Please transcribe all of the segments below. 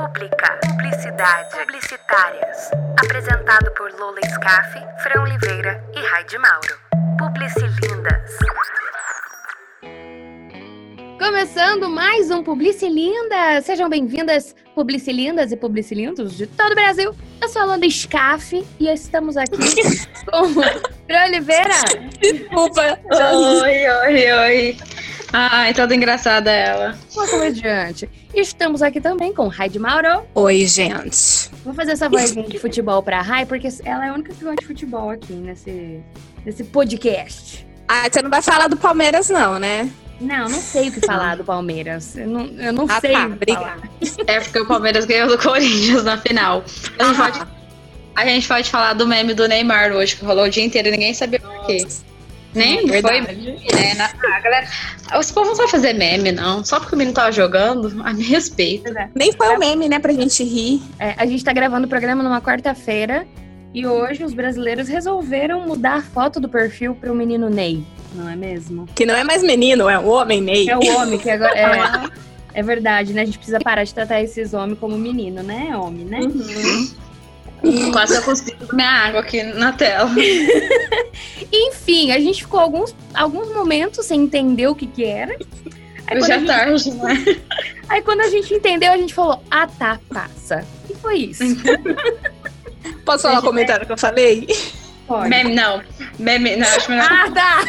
Pública, publicidade, publicitárias. Apresentado por Lola Scaff, Fran Oliveira e Raide Mauro. Publicilindas. Começando mais um Publicilinda! Sejam bem-vindas, Publicilindas e Publicilindos de todo o Brasil. Eu sou a Lola Scaff e estamos aqui com Fran Oliveira. Desculpa. Oi, oi, oi. Ai, toda engraçada ela. Uma comediante. Estamos aqui também com Raide Mauro. Oi, gente. Vou fazer essa vozinha de futebol pra Rai, porque ela é a única que gosta de futebol aqui nesse, nesse podcast. Ah, você não vai falar do Palmeiras, não, né? Não, não sei o que falar do Palmeiras. Eu não, eu não Ah, sei. tá, obrigada. falar. É porque o Palmeiras ganhou do Corinthians na final. A gente, Ah. pode, a gente pode falar do meme do Neymar hoje, que rolou o dia inteiro e ninguém sabia por quê. Nem foi Verdade. né? Na, a galera, os povos não vai fazer meme, não. Só porque o menino tava jogando, a me respeito. Nem foi o meme, né, pra gente rir. É, a gente tá gravando o programa numa quarta-feira e hoje os brasileiros resolveram mudar a foto do perfil pro menino Ney. Não é mesmo? Que não é mais menino, é um homem, Ney. É o homem que agora. É, é verdade, né? A gente precisa parar de tratar esses homens como menino, né? Homem, né? Quase eu consigo minha água aqui na tela. Enfim, a gente ficou alguns, alguns momentos sem entender o que que era. Aí quando, a Já gente, tarde, né? aí quando a gente entendeu, a gente falou, ah tá, passa. E foi isso. Posso falar o comentário que eu falei? Pode. Meme, não. Meme, não, acho melhor. Ah, tá!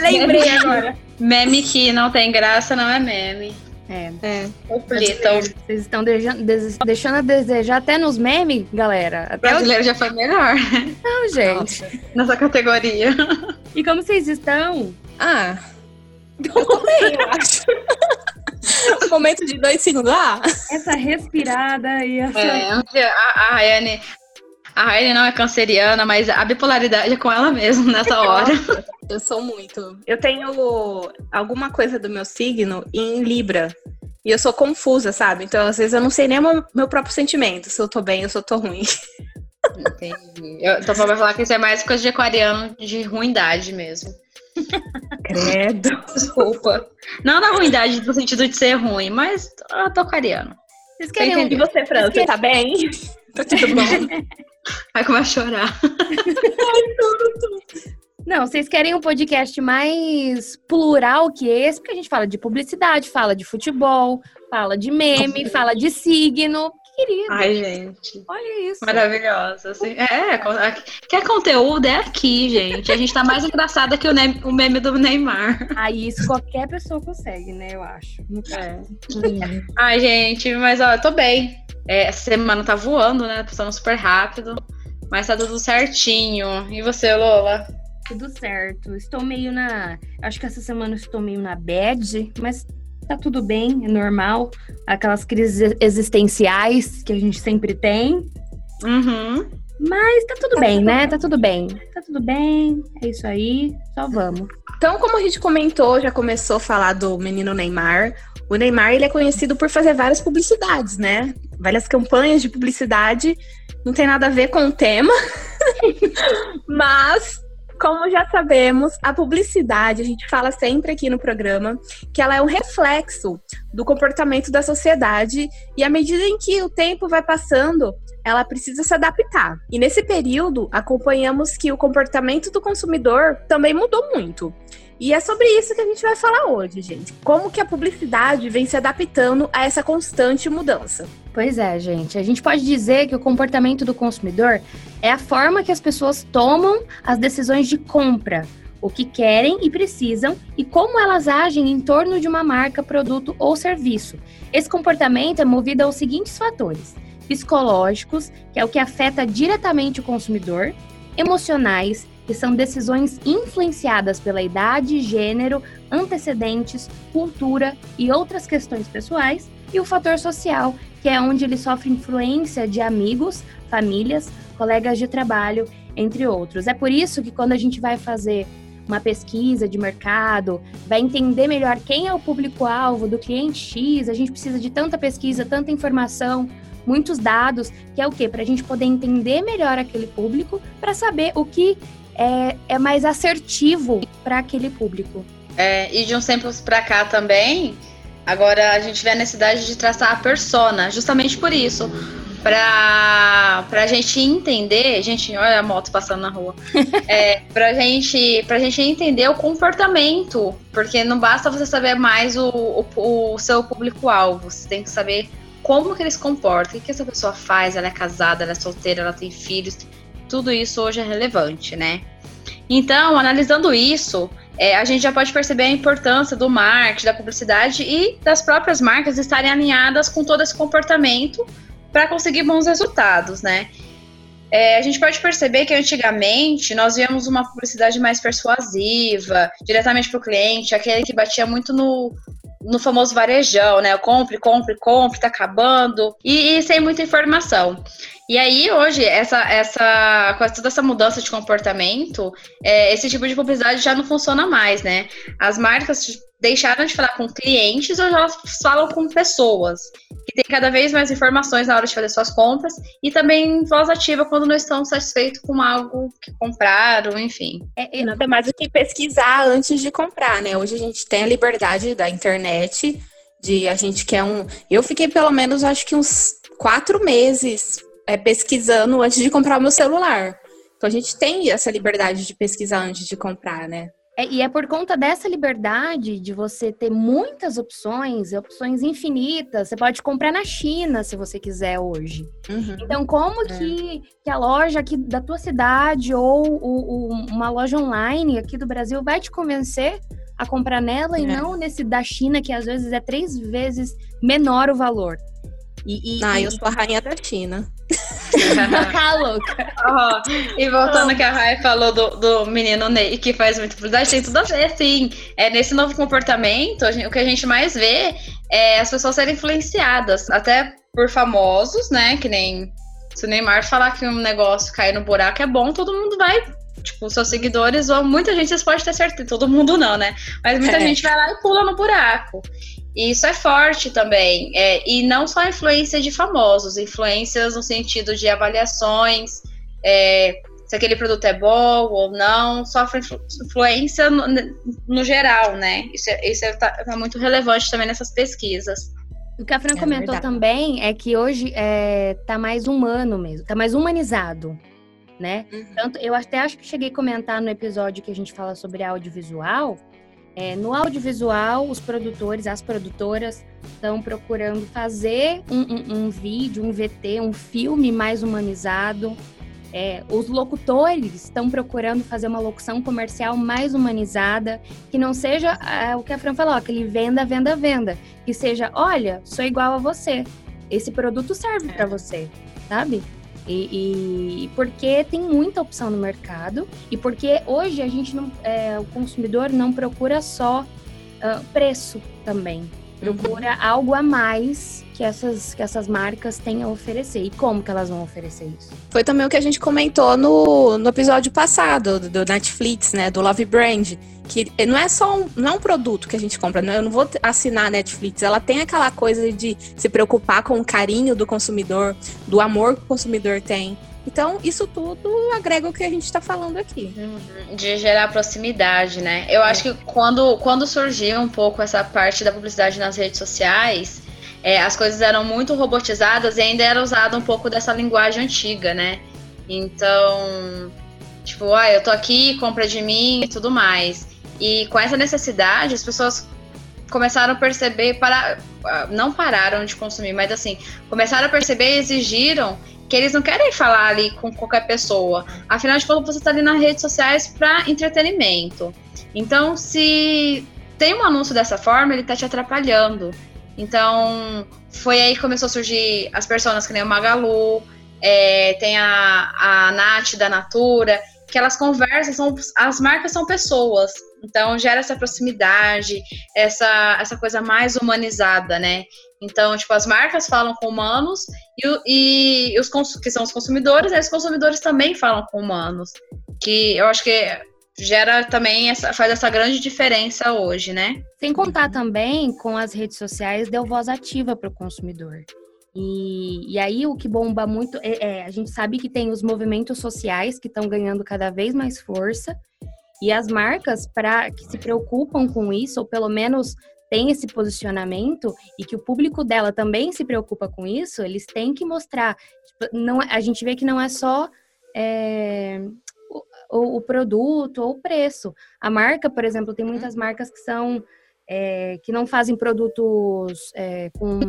Lembrei agora. Meme que não tem graça não é meme. É. É. Então, Vocês estão deixando a desejar até nos memes, galera. o Até o brasileiro já foi melhor não, gente. nessa categoria. E como vocês estão? Ah. Eu tô bem, eu acho. Um momento de dois segundos. Ah, Essa respirada e essa. É, a, a Rayane. A Rayane não é canceriana, mas a bipolaridade é com ela mesmo nessa hora. eu sou muito. Eu tenho alguma coisa do meu signo em Libra. E eu sou confusa, sabe? Então, às vezes, eu não sei nem o meu, meu próprio sentimento. Se eu tô bem ou se eu tô ruim. Entendi. Eu, então vai falar que isso é mais coisa de aquariano de ruindade mesmo. Credo. Desculpa. Não na ruindade no sentido de ser ruim, mas eu tô aquariano. Vocês querem um... Entendi. você, Fran? Você tá bem? Tá tudo bom? Aí começa a chorar. Não, vocês querem um podcast mais plural que esse, porque a gente fala de publicidade, fala de futebol, fala de meme, fala de signo. Querido, Ai, gente. olha isso. Maravilhosa. Assim. É, quer conteúdo é aqui, gente. A gente tá mais engraçada que o, ne- o meme do Neymar. Aí isso qualquer pessoa consegue, né? Eu acho. É. Ai, gente, mas ó, eu tô bem. É, essa semana tá voando, né? Passando super rápido. Mas tá tudo certinho. E você, Lola? Tudo certo. Estou meio na. Acho que essa semana eu estou meio na bad, mas tá tudo bem, é normal. Aquelas crises existenciais que a gente sempre tem. Uhum. Mas tá tudo bem, né? Tá tudo bem. Tá tudo bem. É isso aí. Só vamos. Então, como a gente comentou, já começou a falar do menino Neymar. O Neymar, ele é conhecido por fazer várias publicidades, né? Várias campanhas de publicidade. Não tem nada a ver com o tema. Mas, como já sabemos, a publicidade, a gente fala sempre aqui no programa, que ela é um reflexo do comportamento da sociedade e à medida em que o tempo vai passando, ela precisa se adaptar. E nesse período, acompanhamos que o comportamento do consumidor também mudou muito. E é sobre isso que a gente vai falar hoje, gente. Como que a publicidade vem se adaptando a essa constante mudança. Pois é, gente. A gente pode dizer que o comportamento do consumidor é a forma que as pessoas tomam as decisões de compra, o que querem e precisam e como elas agem em torno de uma marca, produto ou serviço. Esse comportamento é movido aos seguintes fatores: psicológicos, que é o que afeta diretamente o consumidor, emocionais, que são decisões influenciadas pela idade, gênero, antecedentes, cultura e outras questões pessoais, e o fator social, que é onde ele sofre influência de amigos, famílias, colegas de trabalho, entre outros. É por isso que quando a gente vai fazer uma pesquisa de mercado, vai entender melhor quem é o público-alvo do cliente X, a gente precisa de tanta pesquisa, tanta informação, muitos dados, que é o quê? Para a gente poder entender melhor aquele público, para saber o que é, é mais assertivo para aquele público. É, e de uns tempos pra cá também, Agora a gente vê a necessidade de traçar a persona, justamente por isso. Pra, pra gente entender, gente, olha a moto passando na rua. é, pra, gente, pra gente entender o comportamento, porque não basta você saber mais o, o, o seu público-alvo, você tem que saber como que eles comportam, o que, que essa pessoa faz, ela é casada, ela é solteira, ela tem filhos, tudo isso hoje é relevante, né? Então, analisando isso, é, a gente já pode perceber a importância do marketing, da publicidade e das próprias marcas estarem alinhadas com todo esse comportamento para conseguir bons resultados, né? É, a gente pode perceber que antigamente nós víamos uma publicidade mais persuasiva, diretamente para o cliente, aquele que batia muito no, no famoso varejão, né? Compre, compre, compre, tá acabando, e, e sem muita informação. E aí, hoje, essa, essa, com toda essa mudança de comportamento, é, esse tipo de publicidade já não funciona mais, né? As marcas deixaram de falar com clientes ou elas falam com pessoas, que têm cada vez mais informações na hora de fazer suas compras e também voz ativa quando não estão satisfeitos com algo que compraram, enfim. É, é nada mais do que pesquisar antes de comprar, né? Hoje a gente tem a liberdade da internet, de a gente quer um. Eu fiquei pelo menos, acho que uns quatro meses é, pesquisando antes de comprar o meu celular. Então a gente tem essa liberdade de pesquisar antes de comprar, né? É, e é por conta dessa liberdade de você ter muitas opções, opções infinitas. Você pode comprar na China se você quiser hoje. Uhum. Então, como é. que, que a loja aqui da tua cidade ou o, o, uma loja online aqui do Brasil vai te convencer a comprar nela é. e não nesse da China, que às vezes é três vezes menor o valor? E, e, ah, eu sou a rainha da China. tá louca. Oh, e voltando oh. que a Rai falou do, do menino Ney, que faz muito publicidade, tem tudo a ver, sim. É, nesse novo comportamento, o que a gente mais vê é as pessoas serem influenciadas, até por famosos, né? Que nem se o Neymar falar que um negócio cair no buraco é bom, todo mundo vai tipo, seus seguidores, ou muita gente, vocês podem ter certeza, todo mundo não, né? Mas muita é. gente vai lá e pula no buraco. E isso é forte também. É, e não só influência de famosos, influências no sentido de avaliações, é, se aquele produto é bom ou não, sofre influência no, no geral, né? Isso, é, isso é, tá, é, muito relevante também nessas pesquisas. O que a Fran é comentou verdade. também é que hoje é, tá mais humano mesmo, tá mais humanizado, né? Uhum. Tanto, eu até acho que cheguei a comentar no episódio que a gente fala sobre audiovisual, é, no audiovisual, os produtores, as produtoras estão procurando fazer um, um, um, vídeo, um VT, um filme mais humanizado. É, os locutores estão procurando fazer uma locução comercial mais humanizada, que não seja é, o que a Fran falou, aquele venda, venda, venda. Que seja, olha, sou igual a você. Esse produto serve para você, sabe? E, e, porque tem muita opção no mercado e porque hoje a gente não, é, o consumidor não procura só uh, preço também, procura uhum. algo a mais que essas, que essas marcas têm a oferecer. E como que elas vão oferecer isso? Foi também o que a gente comentou no, no episódio passado do, do Netflix, né? Do Love Brand. Que não é só um, não é um produto que a gente compra, né? Eu não vou assinar a Netflix. Ela tem aquela coisa de se preocupar com o carinho do consumidor, do amor que o consumidor tem. Então, isso tudo agrega o que a gente está falando aqui. Uhum. De gerar proximidade, né? Eu acho que quando, quando surgiu um pouco essa parte da publicidade nas redes sociais, é, as coisas eram muito robotizadas e ainda era usado um pouco dessa linguagem antiga, né? Então, tipo, ah, eu tô aqui, compra de mim e tudo mais. E com essa necessidade, as pessoas começaram a perceber, para, ah, não pararam de consumir, mas assim, começaram a perceber e exigiram que eles não querem falar ali com qualquer pessoa. Afinal de contas, você está ali nas redes sociais para entretenimento. Então, se tem um anúncio dessa forma, ele está te atrapalhando. Então, foi aí que começou a surgir as pessoas que nem o Magalu, é, tem a, a Nath da Natura, que elas conversam, são, as marcas são pessoas. Então, gera essa proximidade, essa, essa coisa mais humanizada, né? Então, tipo, as marcas falam com humanos e, e os que são os consumidores, e os consumidores também falam com humanos. Que eu acho que gera também essa, faz essa grande diferença hoje, né? Sem contar também com as redes sociais deu voz ativa para o consumidor. E, e, aí o que bomba muito é, é, a gente sabe que tem os movimentos sociais que estão ganhando cada vez mais força e as marcas para que se preocupam com isso ou pelo menos tem esse posicionamento e que o público dela também se preocupa com isso, eles têm que mostrar. Tipo, não, a gente vê que não é só é, o, o, produto ou o preço. A marca, por exemplo, tem muitas marcas que são é, que não fazem produtos é, com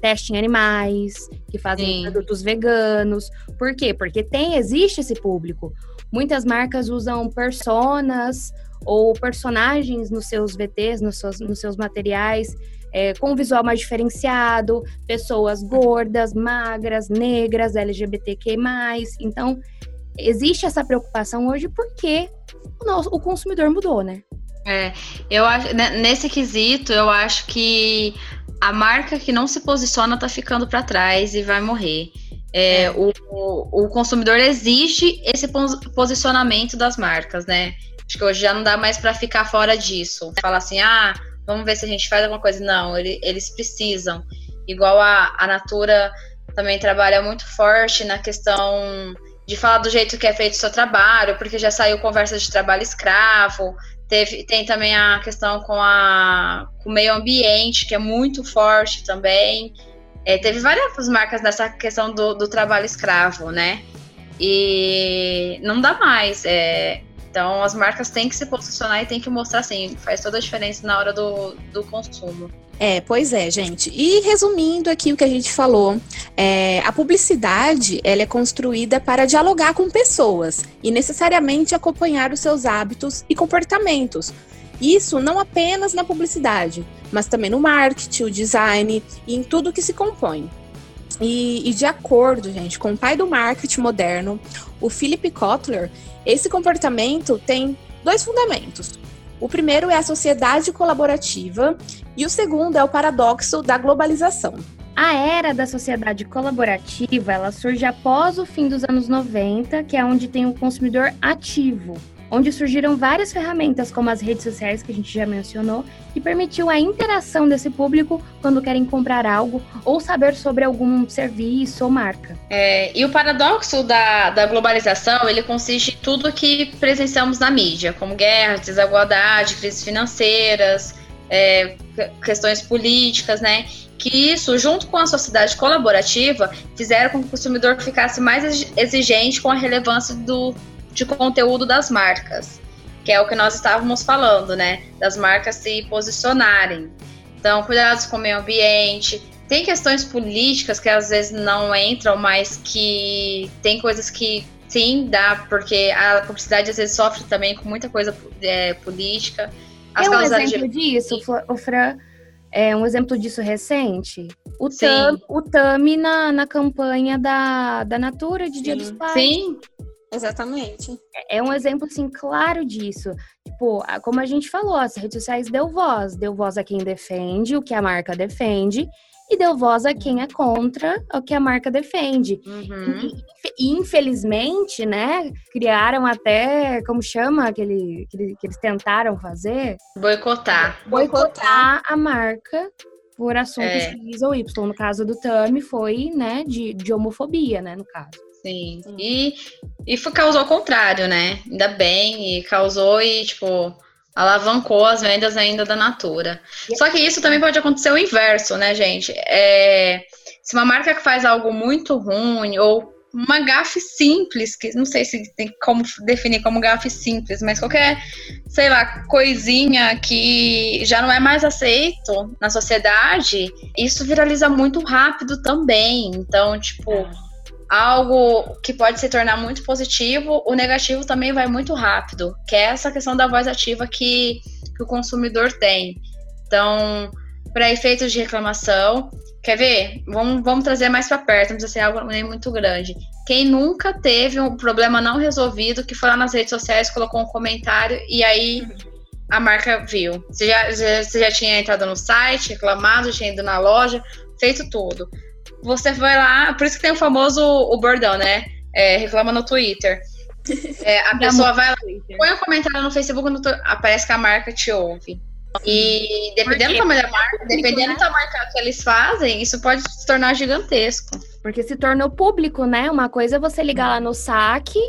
teste em animais, que fazem Sim. produtos veganos. Por quê? Porque tem, existe esse público. Muitas marcas usam personas ou personagens nos seus VTs, nos seus, nos seus materiais, é, com um visual mais diferenciado, pessoas gordas, magras, negras, LGBTQ+. Então, existe essa preocupação hoje porque o, nosso, o consumidor mudou, né? É, eu acho, né, nesse quesito, eu acho que a marca que não se posiciona tá ficando para trás e vai morrer. É, é. O, o, consumidor exige esse posicionamento das marcas, né? Acho que hoje já não dá mais para ficar fora disso. Falar assim, ah, vamos ver se a gente faz alguma coisa. Não, ele, eles precisam. Igual a, a Natura também trabalha muito forte na questão de falar do jeito que é feito o seu trabalho, porque já saiu conversa de trabalho escravo. Teve, tem também a questão com, a, com o meio ambiente, que é muito forte também. É, teve várias marcas nessa questão do, do, trabalho escravo, né? E não dá mais. É, então as marcas têm que se posicionar e têm que mostrar assim, faz toda a diferença na hora do, do consumo. É, pois é, gente. E resumindo aqui o que a gente falou, é, a publicidade ela é construída para dialogar com pessoas e necessariamente acompanhar os seus hábitos e comportamentos. Isso não apenas na publicidade, mas também no marketing, o design e em tudo que se compõe. E, e de acordo, gente, com o pai do marketing moderno, o Philip Kotler, esse comportamento tem dois fundamentos. O primeiro é a sociedade colaborativa e o segundo é o paradoxo da globalização. A era da sociedade colaborativa, ela surge após o fim dos anos 90, que é onde tem o consumidor ativo, onde surgiram várias ferramentas, como as redes sociais, que a gente já mencionou, que permitiu a interação desse público quando querem comprar algo ou saber sobre algum serviço ou marca. É, e o paradoxo da, da globalização, ele consiste em tudo que presenciamos na mídia, como guerra, desigualdade, crises financeiras, é, questões políticas, né? Que isso, junto com a sociedade colaborativa, fizeram com que o consumidor ficasse mais exigente com a relevância do de conteúdo das marcas, que é o que nós estávamos falando, né? Das marcas se posicionarem. Então, cuidados com o meio ambiente. Tem questões políticas que às vezes não entram, mas que tem coisas que sim dá, porque a publicidade às vezes sofre também com muita coisa é, política. As um exemplo disso, o Fran, é um exemplo disso recente? O, Tam, o Tami na, na campanha da, da Natura de Sim. Dia dos Pais. Sim, Exatamente. É um exemplo, assim, claro disso. Tipo, como a gente falou, as redes sociais deu voz. Deu voz a quem defende o que a marca defende e deu voz a quem é contra o que a marca defende. Uhum. E, infelizmente, né, criaram até, como chama aquele que, que eles tentaram fazer? Boicotar. Boicotar a marca por assuntos é. X ou Y. No caso do Tami, foi, né, de, de homofobia, né, no caso. Sim. E, e foi, causou o contrário, né? Ainda bem, e causou e, tipo, alavancou as vendas ainda da Natura. Só que isso também pode acontecer o inverso, né, gente? É, se uma marca que faz algo muito ruim ou uma gafe simples, que não sei se tem como definir como gafe simples, mas qualquer, sei lá, coisinha que já não é mais aceito na sociedade, isso viraliza muito rápido também. Então, tipo, é algo que pode se tornar muito positivo, o negativo também vai muito rápido, que é essa questão da voz ativa que, que o consumidor tem. Então, para efeitos de reclamação, quer ver? Vamos, vamos trazer mais para perto, não precisa ser algo nem muito grande. Quem nunca teve um problema não resolvido, que foi lá nas redes sociais, colocou um comentário e aí a marca viu. Você já, já, você já tinha entrado no site, reclamado, tinha ido na loja, feito tudo você vai lá, por isso que tem o famoso o bordão, né? É, reclama no Twitter. É, a pessoa vai lá, põe um comentário no Facebook, no, aparece que a marca te ouve. E dependendo do tamanho da marca, dependendo do tamanho que eles fazem, isso pode se tornar gigantesco. Porque se tornou público, né? Uma coisa é você ligar lá no saque,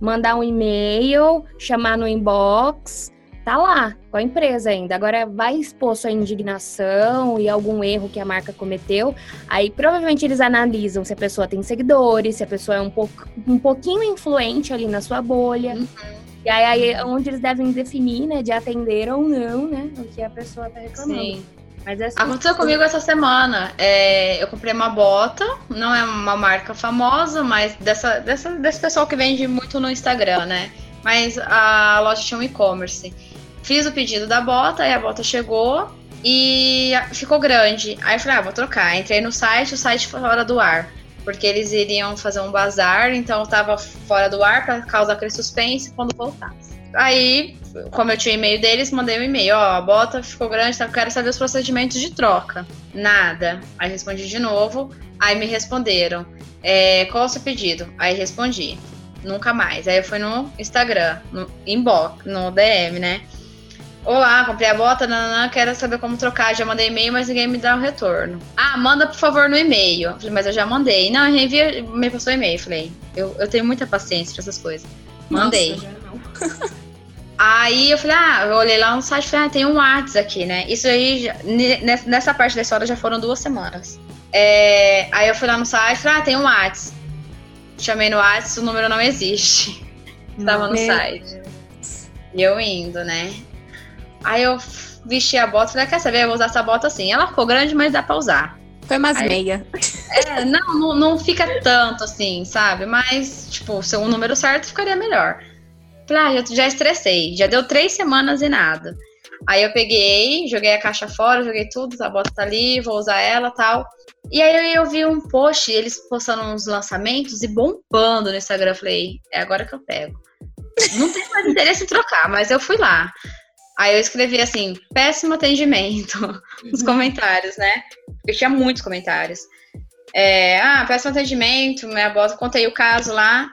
mandar um e-mail, chamar no inbox, tá lá com a empresa ainda. Agora vai expor sua indignação e algum erro que a marca cometeu. Aí provavelmente eles analisam se a pessoa tem seguidores, se a pessoa é um, pouco, um pouquinho influente ali na sua bolha. Uhum. E aí, aí é onde eles devem definir, né, de atender ou não, né, o que a pessoa tá reclamando. Sim. Mas é assim, Aconteceu comigo essa semana. É, eu comprei uma bota, não é uma marca famosa, mas dessa, dessa, desse pessoal que vende muito no Instagram, né? Mas a loja tinha um e-commerce. Fiz o pedido da bota, e a bota chegou e ficou grande. Aí eu falei, ah, vou trocar. Entrei no site, o site fora do ar. Porque eles iriam fazer um bazar, então eu tava fora do ar para causar aquele suspense quando voltasse. Aí, como eu tinha e-mail deles, mandei um e-mail, ó, a bota ficou grande, tá? quero saber os procedimentos de troca. Nada. Aí respondi de novo, aí me responderam, é, qual é o seu pedido? Aí respondi, nunca mais. Aí eu fui no Instagram, no inbox, no DM, né? Olá, comprei a bota, nananã, quero saber como trocar. Já mandei e-mail, mas ninguém me dá o um retorno. Ah, manda por favor no e-mail. Falei, mas eu já mandei. Não, envia, me passou e-mail. Falei, eu, eu tenho muita paciência pra essas coisas. Mandei. Nossa, aí eu falei, ah, eu olhei lá no site e falei, ah, tem um WhatsApp aqui, né? Isso aí, nessa parte da história já foram duas semanas. É, aí eu fui lá no site e falei, ah, tem um WhatsApp. Chamei no WhatsApp, o número não existe. Estava no site. E eu indo, né? Aí eu vesti a bota, falei, quer saber, eu vou usar essa bota assim. Ela ficou grande, mas dá pra usar. Foi umas Aí, meia. É, não, não, não, fica tanto assim, sabe? Mas, tipo, se o número certo ficaria melhor. Falei, ah, já, já estressei. Já deu três semanas e nada. Aí eu peguei, joguei a caixa fora, joguei tudo, a bota tá ali, vou usar ela tal. E aí eu vi um post, eles postando uns lançamentos e bombando no Instagram. falei, é agora que eu pego. Não tem mais interesse em trocar, mas eu fui lá. Aí eu escrevi assim, péssimo atendimento, nos uhum. comentários, né? Eu tinha muitos comentários. É, ah, péssimo atendimento, minha bota, contei o caso lá.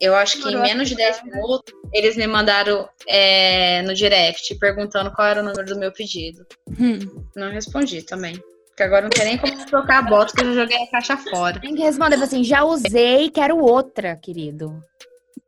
Eu acho que em menos de 10 minutos, eles me mandaram é, no direct perguntando qual era o número do meu pedido. Hum. Não respondi também. Porque agora não tem nem como trocar a bota, porque eu já joguei a caixa fora. Tem que responder assim, já usei, quero outra, querido.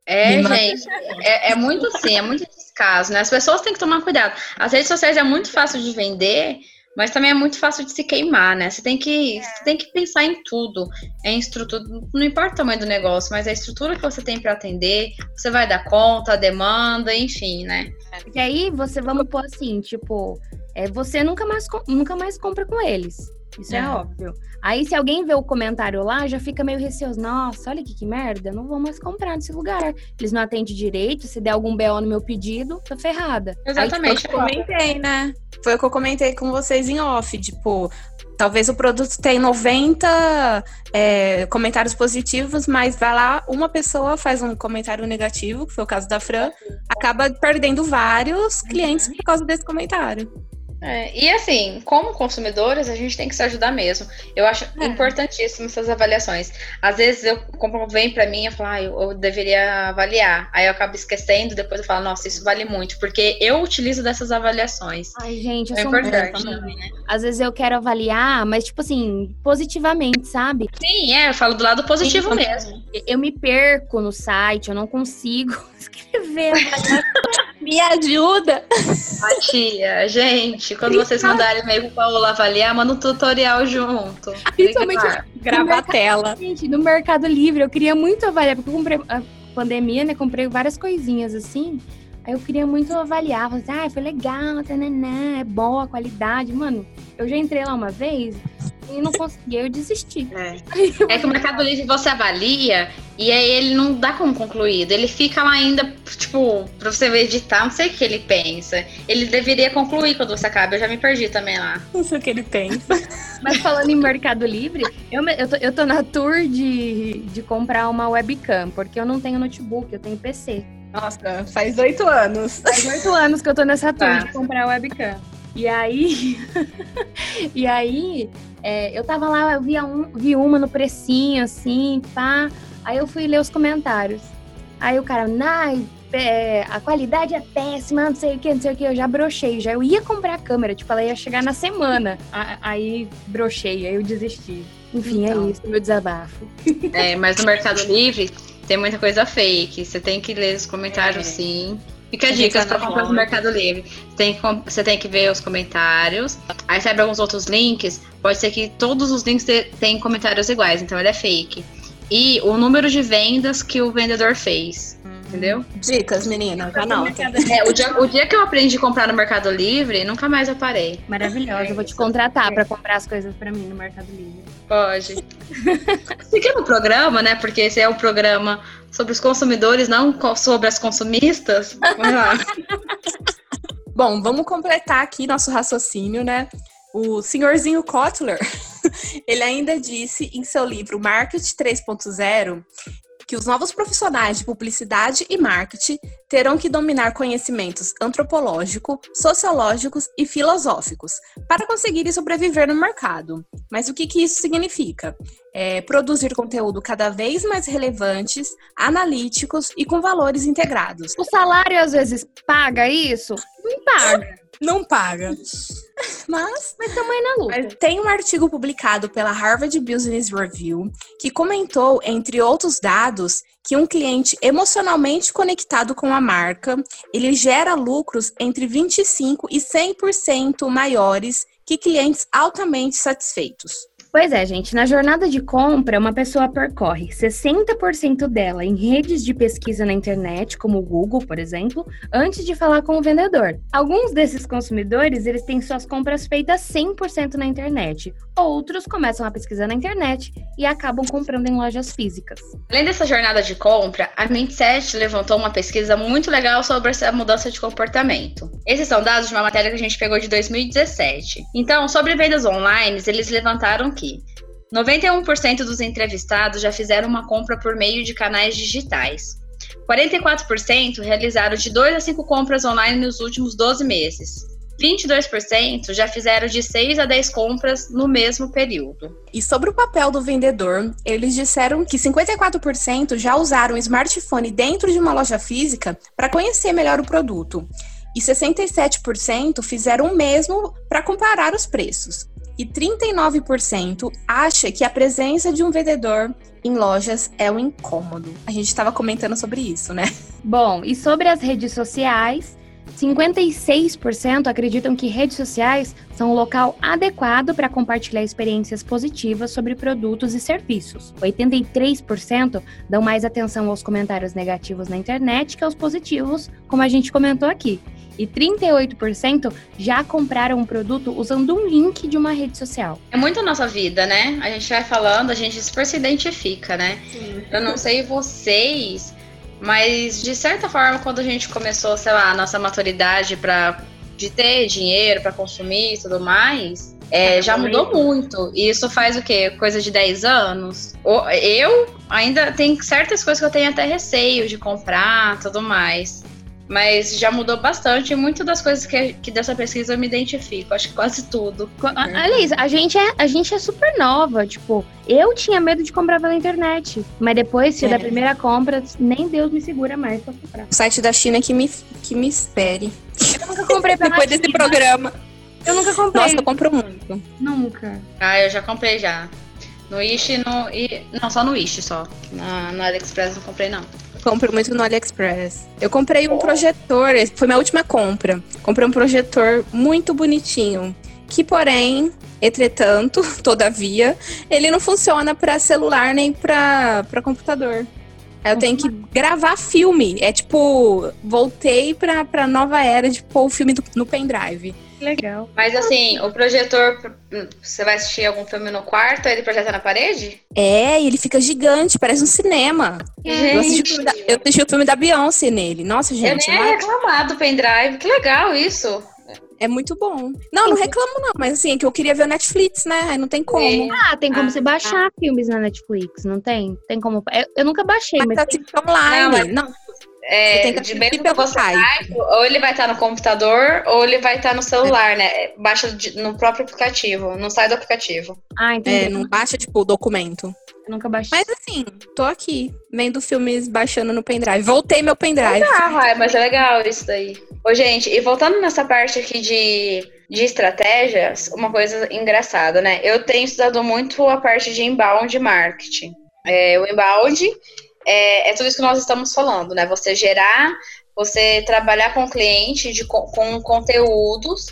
É, gente, é, é, muito assim, é muito descaso, né? As pessoas têm que tomar cuidado. As redes sociais é muito fácil de vender, mas também é muito fácil de se queimar, né? Você tem que, é. você tem que pensar em tudo. É em estrutura, não importa o tamanho do negócio, mas a estrutura que você tem para atender, você vai dar conta, a demanda, enfim, né? E aí você vamos pôr assim, tipo, é, você nunca mais, nunca mais compra com eles. Isso é. é. óbvio. Aí, se alguém vê o comentário lá, já fica meio receoso. Nossa, olha que, que merda, não vou mais comprar nesse lugar. Eles não atendem direito, se der algum BO no meu pedido, tô ferrada. Exatamente, Aí, tipo, eu comentei, né? Foi o que eu comentei com vocês em off. Tipo, talvez o produto tenha 90 é, comentários positivos, mas vai lá, uma pessoa faz um comentário negativo, que foi o caso da Fran, acaba perdendo vários clientes por causa desse comentário. É, e assim, como consumidores, a gente tem que se ajudar mesmo. Eu acho é. importantíssimo essas avaliações. Às vezes eu compro, vem para mim e falo, ah, eu, eu, deveria avaliar. Aí eu acabo esquecendo, depois eu falo, nossa, isso vale muito, porque eu utilizo dessas avaliações. Ai, gente, eu é sou importante. Também, né? Às vezes eu quero avaliar, mas tipo assim, positivamente, sabe? Sim, é, eu falo do lado positivo Sim, mesmo. Eu me perco no site, eu não consigo escrever. me ajuda. A tia, gente quando vocês mandarem e-mail pro Paulo avaliar, manda um tutorial junto. Principalmente gravar a tela. Gente, no Mercado Livre, eu queria muito avaliar, porque eu comprei a pandemia, né? Comprei várias coisinhas assim. Aí eu queria muito avaliar, falei assim, ah, foi legal, tananã, é boa a qualidade. Mano, eu já entrei lá uma vez e não consegui, eu desisti. É, é que o Mercado Livre você avalia e aí ele não dá como concluído. Ele fica lá ainda, tipo, pra você editar, não sei o que ele pensa. Ele deveria concluir quando você acaba. Eu já me perdi também lá. Não sei o que ele pensa. Mas falando em Mercado Livre, eu, eu, tô, eu tô na tour de, de comprar uma webcam, porque eu não tenho notebook, eu tenho PC. Nossa, faz oito anos. Faz oito anos que eu tô nessa tour tá. de comprar webcam. E aí, e aí, é, eu tava lá, eu vi, um, vi uma no precinho, assim, pá. Aí eu fui ler os comentários. Aí o cara, ai, é, a qualidade é péssima, não sei o que, não sei o que. Eu já brochei, já eu ia comprar a câmera, tipo, ela ia chegar na semana. Aí brochei, aí eu desisti. Enfim, é então. é isso, meu desabafo. É, mas no Mercado Livre tem muita coisa fake. Você tem que ler os comentários, é. sim. Fica Você dicas entra para comprar no. Mercado Livre. Tem que você tem que ver os comentários. Aí você abre alguns outros links. Pode ser que todos os links te- tenham comentários iguais, então ele é fake. E o número de vendas que o vendedor fez. Entendeu? Dicas, menina, já não. É, o, dia, o dia que eu aprendi a comprar no Mercado Livre, nunca mais eu parei. Maravilhosa. Eu vou te contratar pra comprar as coisas pra mim no Mercado Livre. Pode. Seguindo o programa, né? Porque esse é um programa sobre os consumidores, não sobre as consumistas. Vamos lá. Bom, vamos completar aqui nosso raciocínio, né? O senhorzinho Kotler, ele ainda disse em seu livro Market 3.0 que os novos profissionais de publicidade e marketing terão que dominar conhecimentos antropológicos, sociológicos e filosóficos para conseguirem sobreviver no mercado. Mas o que, que isso significa? É produzir conteúdo cada vez mais relevantes, analíticos e com valores integrados. O salário às vezes paga isso? Não paga. Não paga. Mas Mas também na luta. Tem um artigo publicado pela Harvard Business Review que comentou, entre outros dados, que um cliente emocionalmente conectado com a marca, ele gera lucros entre 25 e 100% maiores que clientes altamente satisfeitos. Pois é, gente. Na jornada de compra, uma pessoa percorre 60% dela em redes de pesquisa na internet, como o Google, por exemplo, antes de falar com o vendedor. Alguns desses consumidores, eles têm suas compras feitas 100% na internet. Outros começam a pesquisar na internet e acabam comprando em lojas físicas. Além dessa jornada de compra, a Mindset levantou uma pesquisa muito legal sobre essa mudança de comportamento. Esses são dados de uma matéria que a gente pegou de 2017. Então, sobre vendas online, eles levantaram que 91% dos entrevistados já fizeram uma compra por meio de canais digitais. 44% realizaram de 2 a 5 compras online nos últimos 12 meses. 22% já fizeram de 6 a 10 compras no mesmo período. E sobre o papel do vendedor, eles disseram que 54% já usaram o smartphone dentro de uma loja física para conhecer melhor o produto. E 67% fizeram o mesmo para comparar os preços. E 39% acha que a presença de um vendedor em lojas é um incômodo. A gente estava comentando sobre isso, né? Bom, e sobre as redes sociais, 56% acreditam que redes sociais são o local adequado para compartilhar experiências positivas sobre produtos e serviços. 83% dão mais atenção aos comentários negativos na internet que aos positivos, como a gente comentou aqui. E 38% já compraram um produto usando um link de uma rede social. É muito a nossa vida, né? A gente vai falando, a gente super se identifica, né? Eu não sei vocês, mas de certa forma, quando a gente começou, sei lá, a nossa maturidade para de ter dinheiro para consumir e tudo mais, é, já mudou muito. E isso faz o quê? Coisa de 10 anos? Eu ainda tem certas coisas que eu tenho até receio de comprar, tudo mais. Mas já mudou bastante e muitas das coisas que, que dessa pesquisa eu me identifico, acho que quase tudo. Co- a- Olha isso, a gente, é, a gente é super nova. Tipo, eu tinha medo de comprar pela internet. Mas depois, se É. da primeira compra, nem Deus me segura mais pra comprar. O site da China que me, que me espere. Eu nunca comprei pela Depois desse China. programa. Eu nunca comprei. Nossa, eu compro muito. Nunca. Ah, eu já comprei já. No Wish, no. e- Não, só no Wish só. Na, no AliExpress não comprei, não. Compro muito no AliExpress. Eu comprei um projetor, foi minha última compra. Comprei um projetor muito bonitinho, que porém, entretanto, todavia, ele não funciona para celular nem para computador. Eu tenho que gravar filme. É tipo, voltei pra, pra nova era de pôr o filme do- no pendrive. Que legal. Mas assim, o projetor. Você vai assistir algum filme no quarto, ele projeta na parede? É, e ele fica gigante, parece um cinema. Eu assisti, o Gente, filme da, eu assisti o filme da Beyoncé nele. Nossa, eu gente, nem é ia reclamar do pendrive. Que legal isso. é muito bom. Não, não reclamo não, mas assim, é que eu queria ver o Netflix, né? Aí não tem como. Ah, tem como Ah, você baixar filmes na Netflix, não tem? Tem como. Eu, eu nunca baixei, Mas mas. tá tipo online. Não, É, Você tem que de mesmo pelo você site. ou ele vai estar no computador, ou ele vai estar no celular, né? Baixa de- no próprio aplicativo, não sai do aplicativo. Ah, entendi. é, não baixa, tipo, o documento. Eu nunca baixei. Mas assim, tô aqui, vendo filmes baixando no pendrive. Voltei meu pendrive. Ah, mas é legal isso daí. Ô, gente, e voltando nessa parte aqui de, de estratégias, uma coisa engraçada, né? Eu tenho estudado muito a parte de inbound marketing. É, o inbound é, é tudo isso que nós estamos falando, né? Você gerar Você trabalhar com o cliente de, com conteúdos,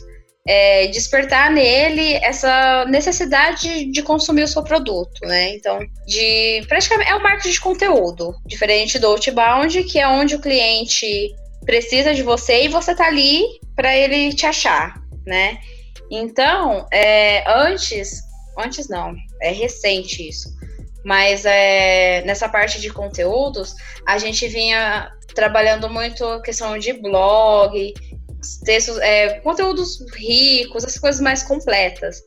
é, despertar nele essa necessidade de consumir o seu produto, né? Então, de praticamente é o marketing de conteúdo, diferente do outbound, que é onde o cliente precisa de você e você tá ali para ele te achar, né? Então, é, antes, antes não, é recente isso. Mas é, nessa parte de conteúdos, a gente vinha trabalhando muito a questão de blog, textos, é, conteúdos ricos, as coisas mais completas.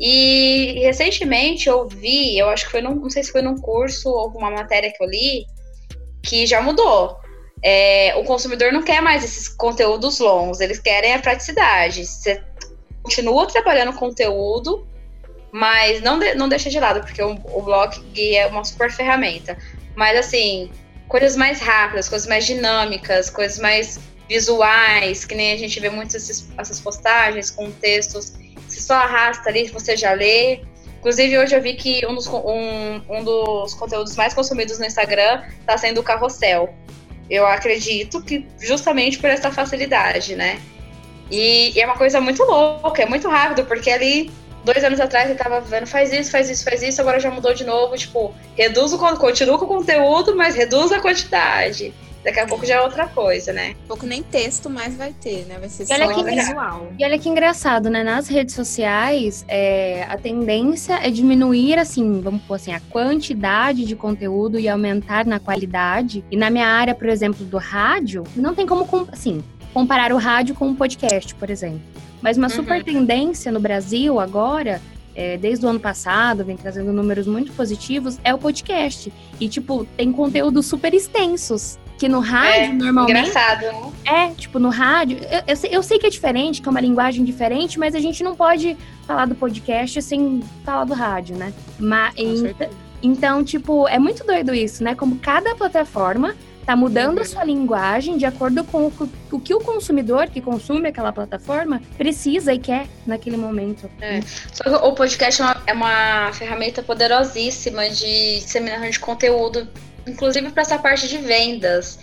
E recentemente eu vi, eu acho que foi num, não sei se foi num curso ou uma matéria que eu li, que já mudou. É, o consumidor não quer mais esses conteúdos longos, eles querem a praticidade. Você continua trabalhando conteúdo, mas não, de, não deixa de lado, porque o, o é uma super ferramenta. Mas assim, coisas mais rápidas, coisas mais dinâmicas, coisas mais visuais, que nem a gente vê muitas essas postagens com textos que só arrasta ali, você já lê. Inclusive, hoje eu vi que um dos, um, um dos conteúdos mais consumidos no Instagram está sendo o carrossel. Eu acredito que justamente por essa facilidade, né? E, e, é uma coisa muito louca, é muito rápido, porque ali, dois anos atrás, eu tava vendo, faz isso, faz isso, faz isso, agora já mudou de novo, tipo, reduz o continua com o conteúdo, mas reduz a quantidade. Daqui a pouco já é outra coisa, né? Um pouco nem texto mais vai ter, né? Vai ser só visual. E olha que engraçado, né? Nas redes sociais, é, a tendência é diminuir, assim, vamos pôr assim, a quantidade de conteúdo e aumentar na qualidade. E na minha área, por exemplo, do rádio, não tem como, assim, comparar o rádio com um podcast, por exemplo. Mas uma uhum. super tendência no Brasil agora é, desde o ano passado, vem trazendo números muito positivos, é o podcast. E, tipo, tem conteúdos super extensos. Que no rádio, é, normalmente. Engraçado, né? É, tipo, no rádio. Eu, eu, sei, eu sei que é diferente, que é uma linguagem diferente, mas a gente não pode falar do podcast sem falar do rádio, né? Mas, então, tipo, é muito doido isso, né? Como cada plataforma tá mudando uhum. a sua linguagem de acordo com o, o, que o consumidor que consome aquela plataforma precisa e quer naquele momento. É. Só que o podcast é uma, é uma ferramenta poderosíssima de disseminação de conteúdo inclusive para essa parte de vendas.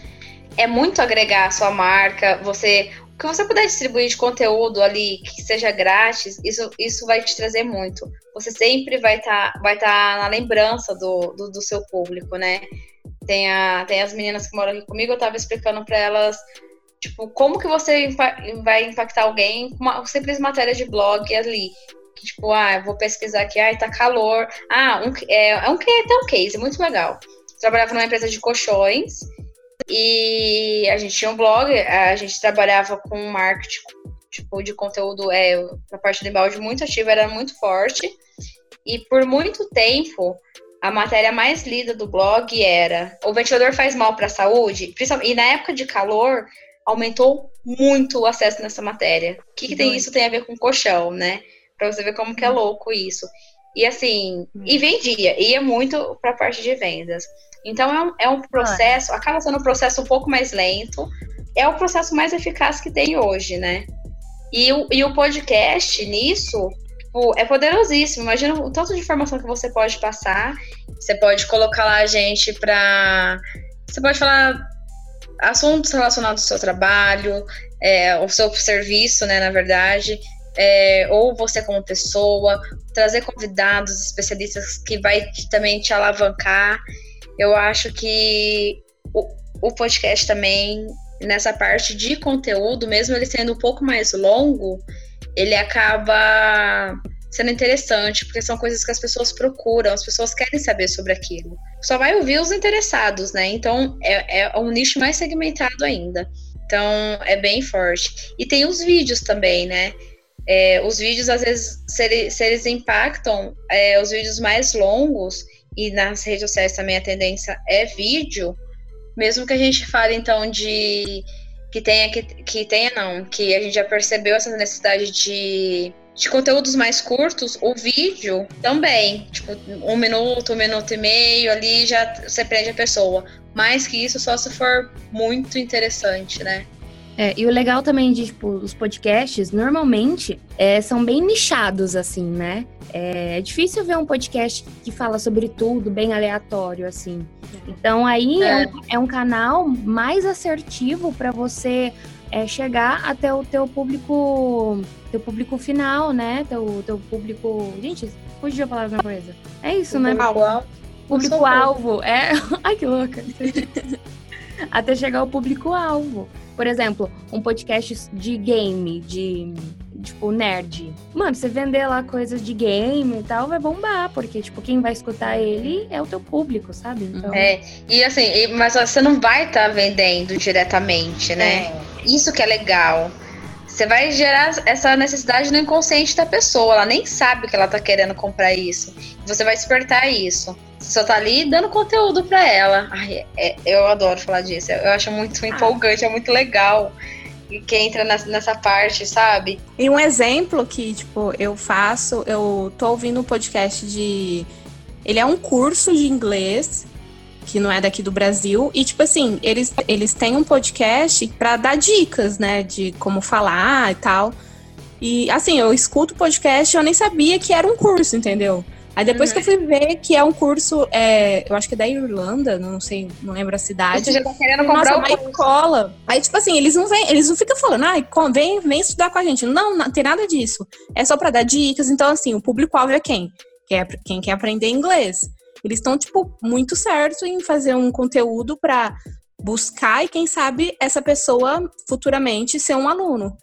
É muito agregar a sua marca, você o que você puder distribuir de conteúdo ali que seja grátis, isso, isso vai te trazer muito. Você sempre vai estar tá, vai tá na lembrança do, do, do, seu público, né? Tem, a, tem as meninas que moram aqui comigo, eu estava explicando para elas, tipo, como que você vai impactar alguém com uma simples matéria de blog ali. Que, tipo, ah, vou pesquisar aqui, ah, tá calor. Ah, um, é, é um, é um case muito legal trabalhava numa empresa de colchões e a gente tinha um blog, a gente trabalhava com marketing tipo de conteúdo é na parte de embalde muito ativa, era muito forte. E por muito tempo a matéria mais lida do blog era o ventilador faz mal para a saúde, e na época de calor aumentou muito o acesso nessa matéria. O que, que tem isso tem a ver com colchão, né? Para você ver como que é louco isso. E assim, e vendia, ia muito para a parte de vendas. Então é um, é um processo, acaba sendo um processo um pouco mais lento, é o processo mais eficaz que tem hoje, né? E o, e o podcast nisso tipo, é poderosíssimo. Imagina o tanto de informação que você pode passar. Você pode colocar lá a gente para. Você pode falar assuntos relacionados ao seu trabalho, é, ao seu serviço, né, na verdade. É, ou você como pessoa, trazer convidados especialistas que vai também te alavancar. Eu acho que o, o podcast também, nessa parte de conteúdo, mesmo ele sendo um pouco mais longo, ele acaba sendo interessante, porque são coisas que as pessoas procuram, as pessoas querem saber sobre aquilo. Só vai ouvir os interessados, né? Então é, é um nicho mais segmentado ainda. Então é bem forte. E tem os vídeos também, né? É, os vídeos, às vezes, se, ele, se eles impactam, é, os vídeos mais longos, e nas redes sociais também a tendência é vídeo, mesmo que a gente fale então de que tenha que, que tenha não, que a gente já percebeu essa necessidade de, de conteúdos mais curtos, o vídeo também, tipo, um minuto, um minuto e meio ali já você prende a pessoa. Mais que isso só se for muito interessante, né? É, e o legal também de, tipo, os podcasts, normalmente, é, são bem nichados, assim, né? É, é difícil ver um podcast que fala sobre tudo, bem aleatório, assim. Então aí é, é, um, é um, canal mais assertivo para você é, chegar até o teu público, teu público final, né? Teu, teu público. Gente, fugiu a palavra coisa. É isso, o né? Público-alvo. É. Ai, que louca. até chegar ao público-alvo. Por exemplo, um podcast de game, de tipo, nerd. Mano, você vender lá coisas de game e tal, vai bombar, porque, tipo, quem vai escutar ele é o teu público, sabe? Então... É, e assim, mas você não vai estar tá vendendo diretamente, né? É. Isso que é legal. Você vai gerar essa necessidade no inconsciente da pessoa, ela nem sabe que ela tá querendo comprar isso. Você vai despertar isso. Só tá ali dando conteúdo para ela. Ai, é, eu adoro falar disso. Eu acho muito ah. empolgante, é muito legal que entra nessa parte, sabe? E um exemplo que, tipo, eu faço, eu tô ouvindo um podcast de. Ele é um curso de inglês que não é daqui do Brasil. E, tipo assim, eles, eles têm um podcast para dar dicas, né? De como falar e tal. E, assim, eu escuto o podcast e eu nem sabia que era um curso, entendeu? Aí depois uhum. que eu fui ver que é um curso, é, eu acho que é da Irlanda, não sei, não lembro a cidade. Você já tá querendo comprar Nossa, uma escola. Aí, tipo assim, eles não vêm, eles não ficam falando, ah, vem, vem estudar com a gente. Não, não tem nada disso. É só para dar dicas. Então, assim, o público-alvo é quem? Quer, quem quer aprender inglês. Eles estão, tipo, muito certo em fazer um conteúdo para buscar e, quem sabe, essa pessoa futuramente ser um aluno.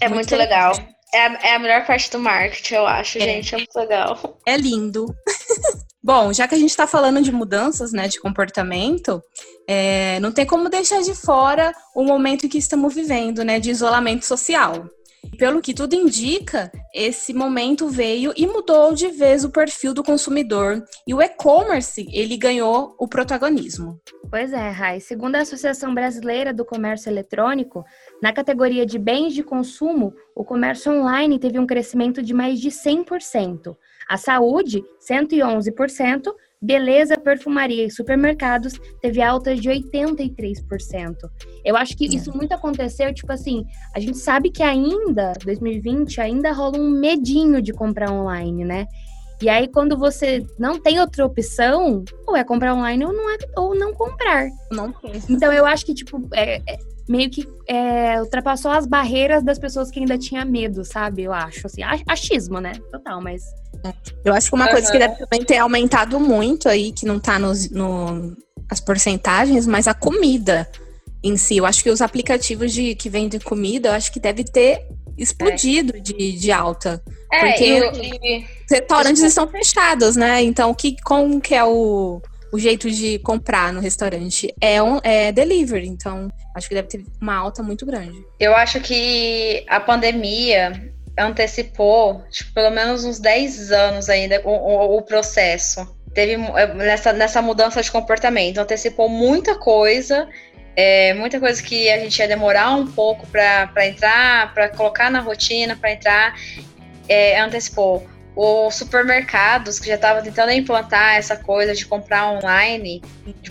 É muito, muito legal. É a, é a melhor parte do marketing, eu acho, é. gente. É muito legal. É lindo. Bom, já que a gente está falando de mudanças né, de comportamento, é, não tem como deixar de fora o momento em que estamos vivendo, né, de isolamento social. Pelo que tudo indica, esse momento veio e mudou de vez o perfil do consumidor e o e-commerce ele ganhou o protagonismo. Pois é, Rai. Segundo a Associação Brasileira do Comércio Eletrônico, na categoria de bens de consumo, o comércio online teve um crescimento de mais de 100%. A saúde, 111%, beleza, perfumaria e supermercados teve alta de 83%. Eu acho que isso muito aconteceu, tipo assim, a gente sabe que ainda, 2020, ainda rola um medinho de comprar online, né? E aí, quando você não tem outra opção, ou é comprar online ou não, é, ou não comprar. Não Então, eu acho que, tipo, é, é, meio que é, ultrapassou as barreiras das pessoas que ainda tinham medo, sabe? Eu acho, assim. Achismo, né? Total, mas... Eu acho que uma uhum. coisa que deve também ter aumentado muito aí, que não tá nos, no, as porcentagens, mas a comida em si. Eu acho que os aplicativos de, que vendem comida, eu acho que deve ter explodido é. de, de alta. É, porque eu, e... restaurantes estão fechados, né? Então, que, como que é o, o jeito de comprar no restaurante? É, um, é delivery, então acho que deve ter uma alta muito grande. Eu acho que a pandemia antecipou, tipo, pelo menos uns 10 anos ainda, o, o, o processo. Teve é, nessa, nessa mudança de comportamento, antecipou muita coisa é, muita coisa que a gente ia demorar um pouco para entrar, para colocar na rotina, para entrar, é, antecipou. Os supermercados que já estavam tentando implantar essa coisa de comprar online,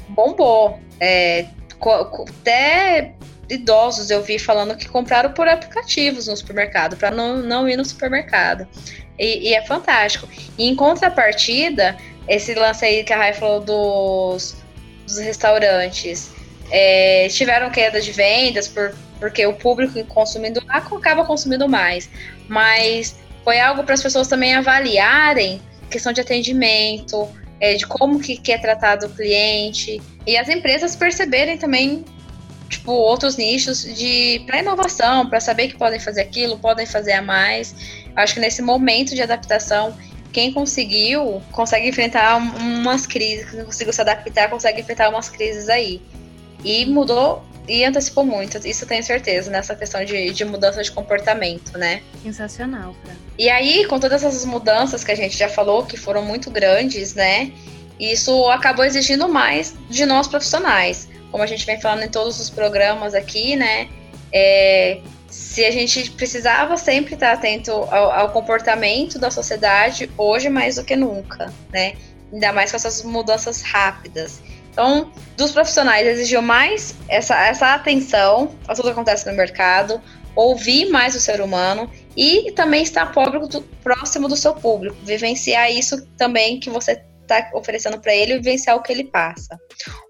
bombou. É, até idosos eu vi falando que compraram por aplicativos no supermercado, para não, não ir no supermercado. E, e, é fantástico. E em contrapartida, esse lance aí que a Rai falou dos, dos restaurantes, é, tiveram queda de vendas por, porque o público consumindo acaba consumindo mais. Mas foi algo para as pessoas também avaliarem questão de atendimento, é, de como que, que é tratado o cliente e as empresas perceberem também tipo outros nichos de para inovação, para saber que podem fazer aquilo, podem fazer a mais. Acho que nesse momento de adaptação quem conseguiu consegue enfrentar umas crises, quem conseguiu se adaptar, consegue enfrentar umas crises aí. E mudou e antecipou muito, isso eu tenho certeza, nessa questão de, de mudança de comportamento, né? Sensacional, Fran. E aí, com todas essas mudanças que a gente já falou, que foram muito grandes, né? Isso acabou exigindo mais de nós profissionais. Como a gente vem falando em todos os programas aqui, né? É, se a gente precisava sempre estar atento ao, ao, comportamento da sociedade, hoje mais do que nunca, né? Ainda mais com essas mudanças rápidas. Então, dos profissionais exigiu mais essa, essa atenção a tudo que acontece no mercado, ouvir mais o ser humano e também estar próximo do seu público, vivenciar isso também que você está oferecendo para ele vivenciar o que ele passa.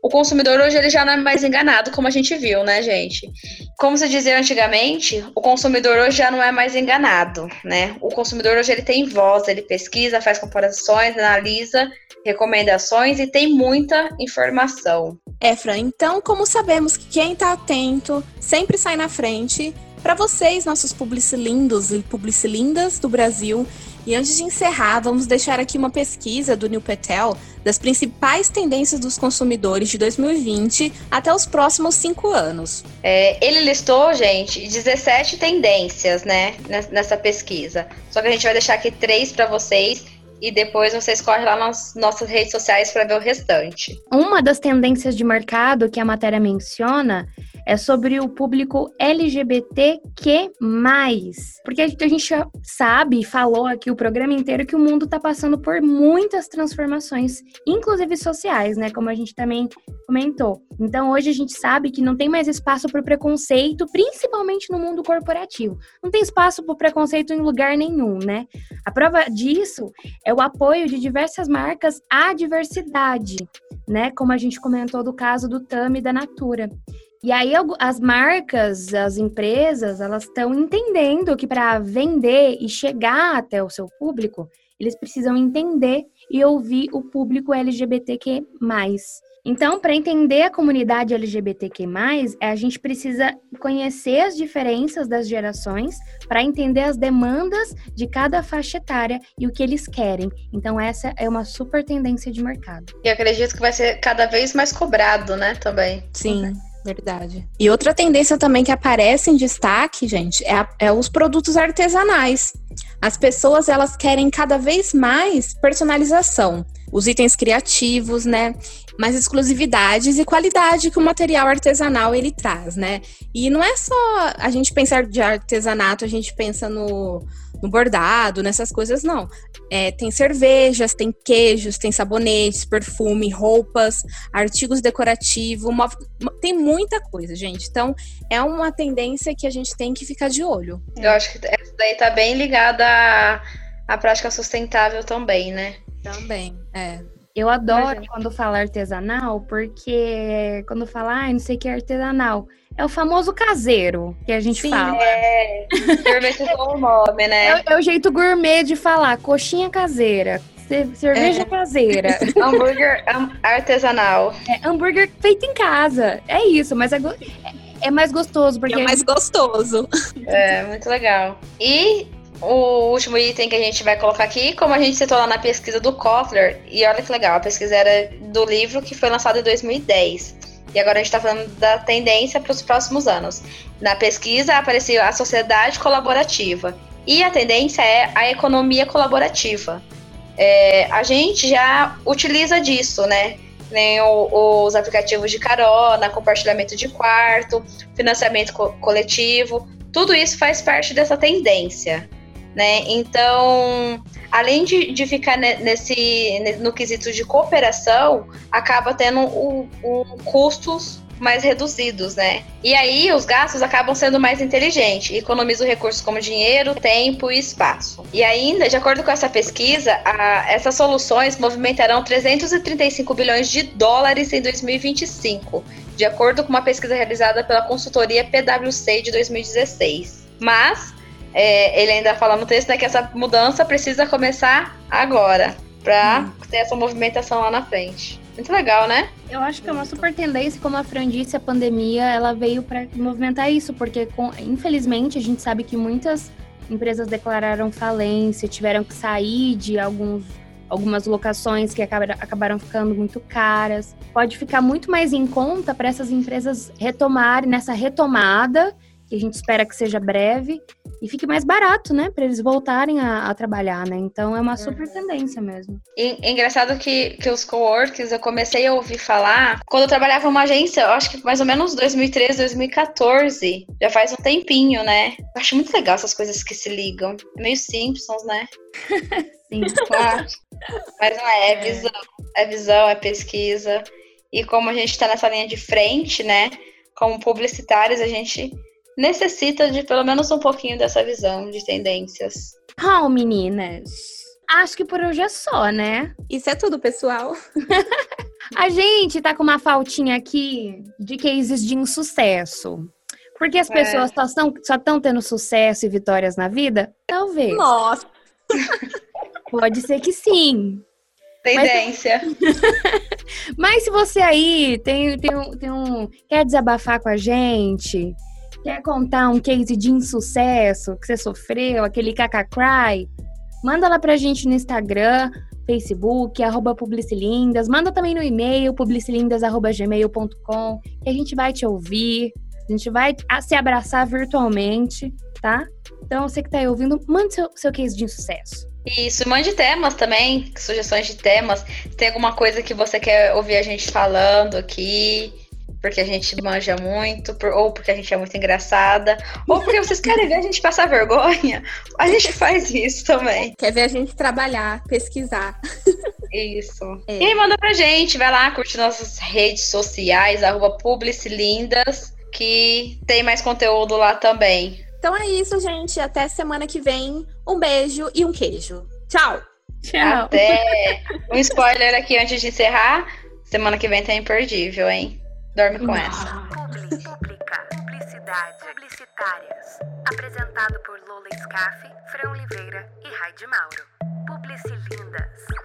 O consumidor hoje ele já não é mais enganado, como a gente viu, né, gente? Como se dizia antigamente, o consumidor hoje já não é mais enganado, né? O consumidor hoje ele tem voz, ele pesquisa, faz comparações, analisa recomendações e tem muita informação. É, Fran, então como sabemos que quem está atento sempre sai na frente, para vocês, nossos publicilindos e publicilindas do Brasil, e antes de encerrar, vamos deixar aqui uma pesquisa do Neil Patel das principais tendências dos consumidores de 2020 até os próximos cinco anos. É, ele listou, gente, 17 tendências, né, nessa pesquisa. Só que a gente vai deixar aqui três para vocês e depois vocês correm lá nas nossas redes sociais para ver o restante. Uma das tendências de mercado que a matéria menciona é sobre o público LGBTQ+. Porque a gente sabe, falou aqui o programa inteiro, que o mundo está passando por muitas transformações, inclusive sociais, né? Como a gente também comentou. Então, hoje a gente sabe que não tem mais espaço para o preconceito, principalmente no mundo corporativo. Não tem espaço para o preconceito em lugar nenhum, né? A prova disso é o apoio de diversas marcas à diversidade, né? Como a gente comentou do caso do Tami da Natura. E aí as marcas, as empresas, elas estão entendendo que para vender e chegar até o seu público, eles precisam entender e ouvir o público LGBTQ+. Então, para entender a comunidade LGBTQ+, a gente precisa conhecer as diferenças das gerações para entender as demandas de cada faixa etária e o que eles querem. Então, essa é uma super tendência de mercado. E acredito que vai ser cada vez mais cobrado, né, também. Sim. Verdade. E outra tendência também que aparece em destaque, gente, é, a, é os produtos artesanais. As pessoas elas querem cada vez mais personalização, os itens criativos, né? Mais exclusividades e qualidade que o material artesanal ele traz, né? E não é só a gente pensar de artesanato, a gente pensa no no bordado, nessas coisas, não. É, tem cervejas, tem queijos, tem sabonetes, perfume, roupas, artigos decorativos, tem muita coisa, gente. Então, é uma tendência que a gente tem que ficar de olho. Eu acho que essa daí tá bem ligada à, à prática sustentável também, né? Também, é. Eu adoro Mas, quando fala artesanal, porque quando fala, ah, não sei o que é artesanal, é o famoso caseiro que a gente Sim, fala. É, o nome, né? É, é, o jeito gourmet de falar, coxinha caseira, cerveja é. caseira. hambúrguer artesanal. É, hambúrguer feito em casa. É isso, mas é, é mais gostoso. Porque é mais gostoso. É, muito legal. E o último item que a gente vai colocar aqui, como a gente citou lá na pesquisa do Kotler, e olha que legal, a pesquisa era do livro que foi lançado em 2010. E agora a gente está falando da tendência para os próximos anos. Na pesquisa apareceu a sociedade colaborativa. E a tendência é a economia colaborativa. É, a gente já utiliza disso, né? Nem o, os aplicativos de carona, compartilhamento de quarto, financiamento co coletivo, tudo isso faz parte dessa tendência né? Então, além de, de ficar nesse no quesito de cooperação, acaba tendo o, o custos mais reduzidos, né? E aí os gastos acabam sendo mais inteligentes, economizam recursos como dinheiro, tempo e espaço. E ainda, de acordo com essa pesquisa, a, essas soluções movimentarão 335 bilhões de dólares em 2025, de acordo com uma pesquisa realizada pela consultoria PwC de 2016. Mas é, ele ainda fala no texto né, que essa mudança precisa começar agora, para hum. ter essa movimentação lá na frente. Muito legal, né? Eu acho que é uma super tendência, como a Fran disse, a pandemia ela veio para movimentar isso, porque com, infelizmente a gente sabe que muitas empresas declararam falência, tiveram que sair de alguns algumas locações que acabaram, acabaram ficando muito caras. Pode ficar muito mais em conta para essas empresas retomarem nessa retomada que a gente espera que seja breve, e fique mais barato, né, para eles voltarem a, a, trabalhar, né? Então é uma super tendência mesmo. E, é engraçado que, que os coworks eu comecei a ouvir falar quando eu trabalhava numa agência, eu acho que mais ou menos 2013, 2014, já faz um tempinho, né? Eu acho muito legal essas coisas que se ligam. É meio Simpsons, né? Sim. Claro. Mas não é, é visão. É visão, é pesquisa. E como a gente está nessa linha de frente, né? Como publicitários, a gente necessita de pelo menos um pouquinho dessa visão de tendências. Bom, meninas, acho que por hoje é só, né? Isso é tudo, pessoal. A gente tá com uma faltinha aqui de cases de insucesso. Porque as É. pessoas só estão só tão tendo sucesso e vitórias na vida? Talvez. Nossa. Pode ser que sim. Tendência. Mas se você aí tem, tem, um, tem um. quer desabafar com a gente, quer contar um case de insucesso que você sofreu, aquele cacacry, manda lá pra gente no Instagram, Facebook, arroba Publicilindas, manda também no e-mail, publicilindas.gmail.com, que a gente vai te ouvir, a gente vai se abraçar virtualmente, tá? Então, você que tá aí ouvindo, manda seu, seu case de insucesso. Isso, mande temas também, sugestões de temas. Se tem alguma coisa que você quer ouvir a gente falando aqui, porque a gente manja muito, por- ou porque a gente é muito engraçada, ou porque vocês querem ver a gente passar vergonha, a gente faz isso também. Quer ver a gente trabalhar, pesquisar. Isso. É. E manda pra gente, vai lá, curte nossas redes sociais, arroba Publicilindas, que tem mais conteúdo lá também. Então é isso, gente. Até semana que vem. Um beijo e um queijo. Tchau! Tchau. Até um spoiler aqui antes de encerrar. Semana que vem tem imperdível, hein? Dorme com essa. Pública, Publicidade, Publicitárias. Apresentado por Lola Scaff, Fran Oliveira e Raide Mauro. Publicilindas.